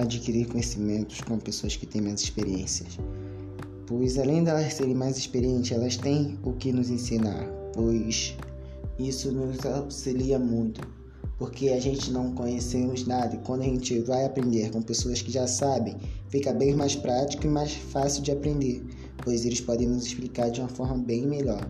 adquirir conhecimentos com pessoas que têm mais experiências. Pois além delas serem mais experientes, elas têm o que nos ensinar, pois isso nos auxilia muito, porque a gente não conhecemos nada e quando a gente vai aprender com pessoas que já sabem, fica bem mais prático e mais fácil de aprender, pois eles podem nos explicar de uma forma bem melhor.